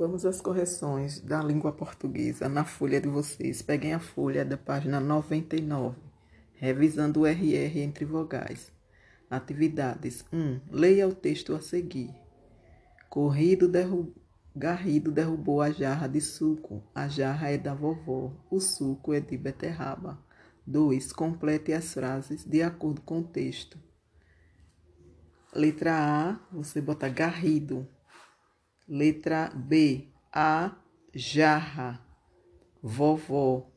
Vamos às correções da língua portuguesa na folha de vocês. Peguem a folha da página 99, revisando o RR entre vogais. Atividades 1. Leia o texto a seguir. Corrido. Garrido derrubou a jarra de suco. A jarra é da vovó. O suco é de beterraba. 2. Complete as frases de acordo com o texto. Letra A, você bota garrido. Letra B, a jarra, vovó.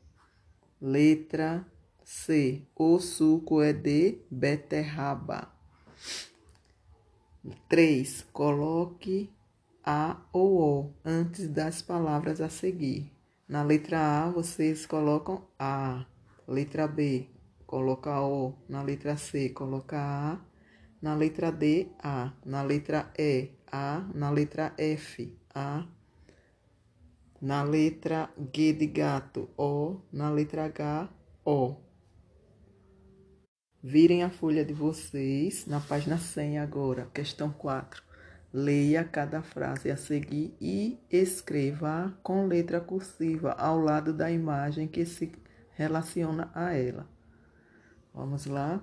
Letra C, o suco é de beterraba. 3. Coloque a ou o antes das palavras a seguir. Na letra A, vocês colocam a. Letra B, coloca o. Na letra C, coloca a. Na letra D, a. Na letra E, a. Na letra F, A. Na letra G de gato, O. Na letra H, O. Virem a folha de vocês na página 100 agora, questão 4. Leia cada frase a seguir e escreva com letra cursiva ao lado da imagem que se relaciona a ela. Vamos lá?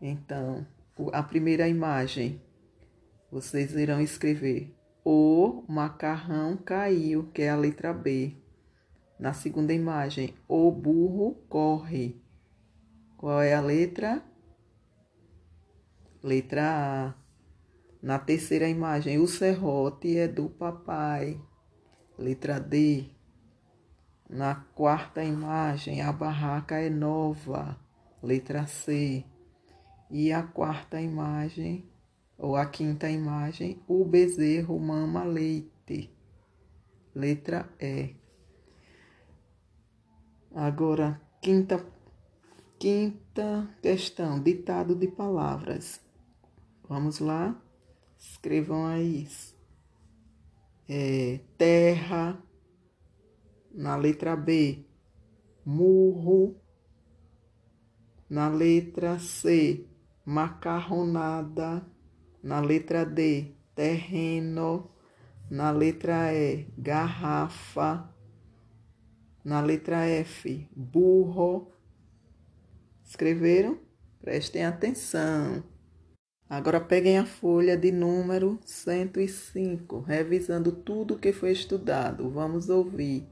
Então, a primeira imagem, vocês irão escrever o macarrão caiu, que é a letra B. Na segunda imagem, o burro corre. Qual é a letra? Letra A. Na terceira imagem, o serrote é do papai. Letra D. Na quarta imagem, a barraca é nova. Letra C. E a quarta imagem, ou a quinta imagem, o bezerro mama leite. Letra E. Agora, quinta, quinta questão, ditado de palavras. Vamos lá? Escrevam aí. É, terra, na letra B, murro, na letra C, macarronada, na letra D, terreno, na letra E, garrafa, na letra F, burro. Escreveram? Prestem atenção. Agora peguem a folha de número 105, revisando tudo que foi estudado. Vamos ouvir.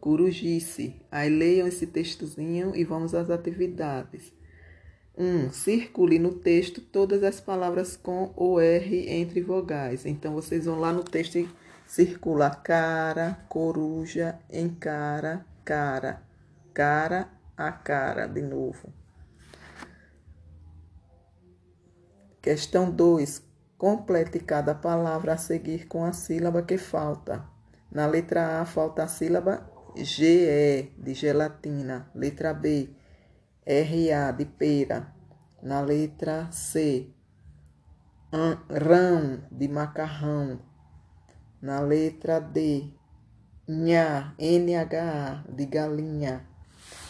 Corujice. Aí leiam esse textozinho e vamos às atividades. 1. Um, circule no texto todas as palavras com o R entre vogais. Então, vocês vão lá no texto e circula cara, coruja, encara, cara, cara, a cara, de novo. Questão 2. Complete cada palavra a seguir com a sílaba que falta. Na letra A falta a sílaba GE de gelatina. Letra B RA de pera. Na letra C, rão de macarrão. Na letra D, nha, NHA de galinha.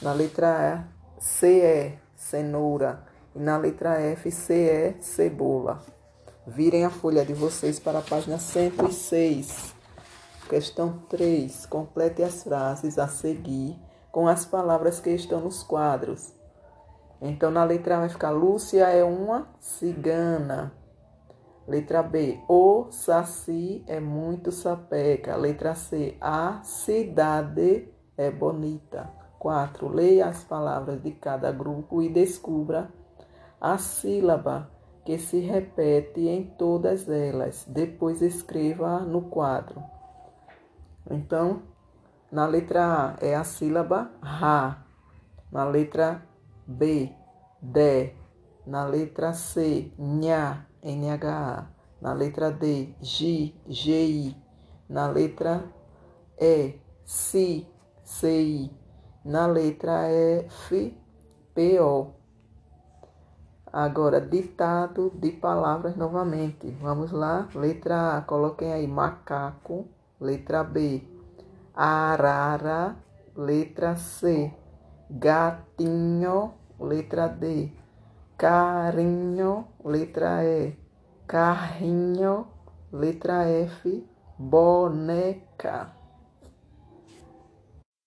Na letra A, CE, cenoura. E na letra F, CE, cebola. Virem a folha de vocês para a página 106. Questão 3. Complete as frases a seguir com as palavras que estão nos quadros. Então, na letra A vai ficar Lúcia é uma cigana. Letra B, o saci é muito sapeca. Letra C, a cidade é bonita. 4. Leia as palavras de cada grupo e descubra a sílaba que se repete em todas elas. Depois escreva no quadro. Então, na letra A é a sílaba ra. Na letra B, D. Na letra C, nha, NHA. Na letra D, G, GI. Na letra E, Si, CI. Na letra F, PO. Agora, ditado de palavras novamente. Vamos lá. Letra A, coloquem aí macaco. Letra B, arara. Letra C, gatinho letra D. Carinho, letra E. Carrinho, letra F. boneca.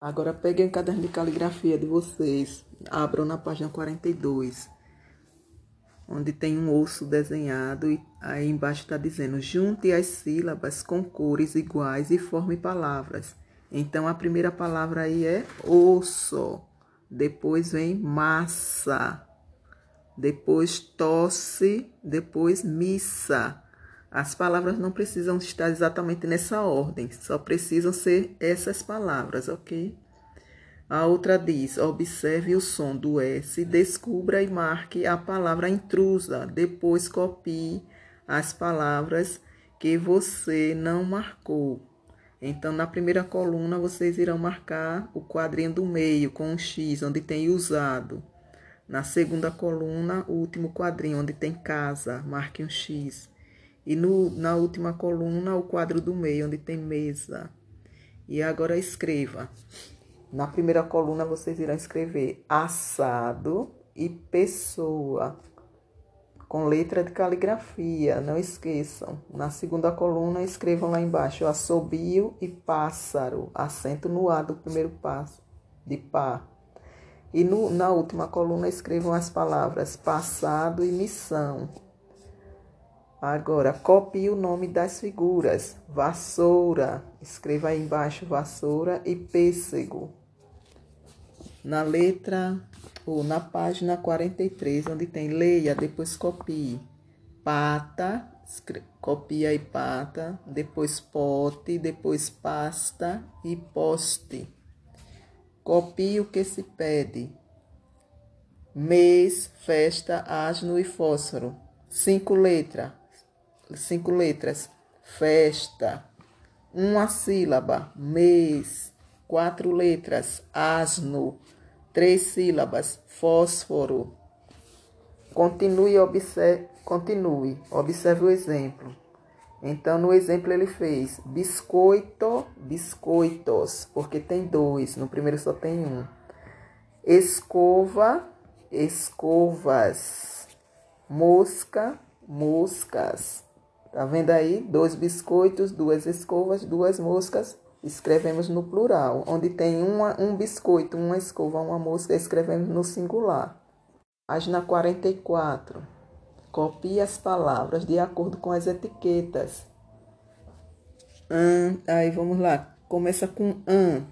Agora peguem o caderno de caligrafia de vocês, abram na página 42, onde tem um osso desenhado e aí embaixo está dizendo: junte as sílabas com cores iguais e forme palavras. Então a primeira palavra aí é osso, depois vem massa, depois tosse, depois missa. As palavras não precisam estar exatamente nessa ordem, só precisam ser essas palavras, ok? A outra diz: observe o som do S, descubra e marque a palavra intrusa. Depois copie as palavras que você não marcou. Então, na primeira coluna, vocês irão marcar o quadrinho do meio com um X, onde tem usado. Na segunda coluna, o último quadrinho, onde tem casa, marque um X. E no, na última coluna, o quadro do meio, onde tem mesa. E agora escreva. Na primeira coluna, vocês irão escrever assado e pessoa, com letra de caligrafia, não esqueçam. Na segunda coluna, escrevam lá embaixo assobio e pássaro, acento no A do primeiro passo, de pá. E no, na última coluna, escrevam as palavras passado e missão. Agora, copie o nome das figuras. Vassoura. Escreva aí embaixo vassoura e pêssego. Na letra ou na página 43, onde tem leia, depois copie. Pata, copia aí pata, depois pote, depois pasta e poste. Copie o que se pede. Mês, festa, asno e fósforo. Cinco letras cinco letras, festa, uma sílaba, mês, quatro letras, asno, três sílabas, fósforo. Continue, observe, continue, observe o exemplo. Então, no exemplo, ele fez biscoito, biscoitos, porque tem dois, no primeiro só tem um. Escova, escovas. Mosca, moscas. Tá vendo aí? Dois biscoitos, duas escovas, duas moscas. Escrevemos no plural. Onde tem uma, um biscoito, uma escova, uma mosca, escrevemos no singular. Página 44. Copie as palavras de acordo com as etiquetas. An, aí vamos lá. Começa com an.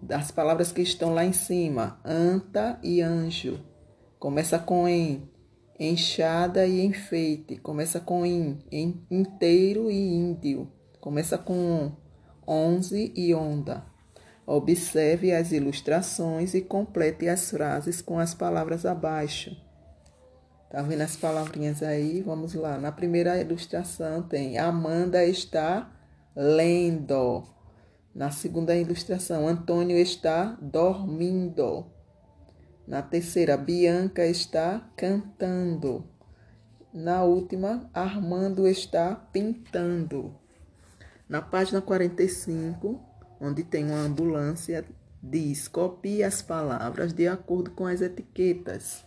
Das palavras que estão lá em cima. Anta e anjo. Começa com em enxada e enfeite. Começa com in, em, inteiro e índio. Começa com onze e onda. Observe as ilustrações e complete as frases com as palavras abaixo. Tá vendo as palavrinhas aí? Vamos lá. Na primeira ilustração tem Amanda está lendo. Na segunda ilustração, Antônio está dormindo. Na terceira, Bianca está cantando. Na última, Armando está pintando. Na página 45, onde tem uma ambulância, diz: copie as palavras de acordo com as etiquetas.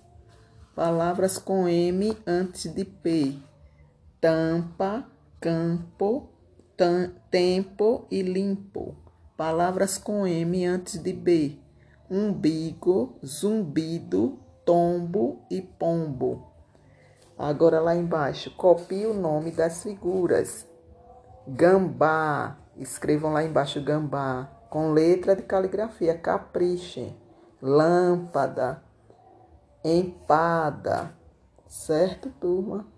Palavras com M antes de P: tampa, campo, tempo e limpo. Palavras com M antes de B: umbigo, zumbido, tombo e pombo. Agora lá embaixo, copie o nome das figuras. Gambá, escrevam lá embaixo gambá, com letra de caligrafia, capriche. Lâmpada, empada, certo, turma?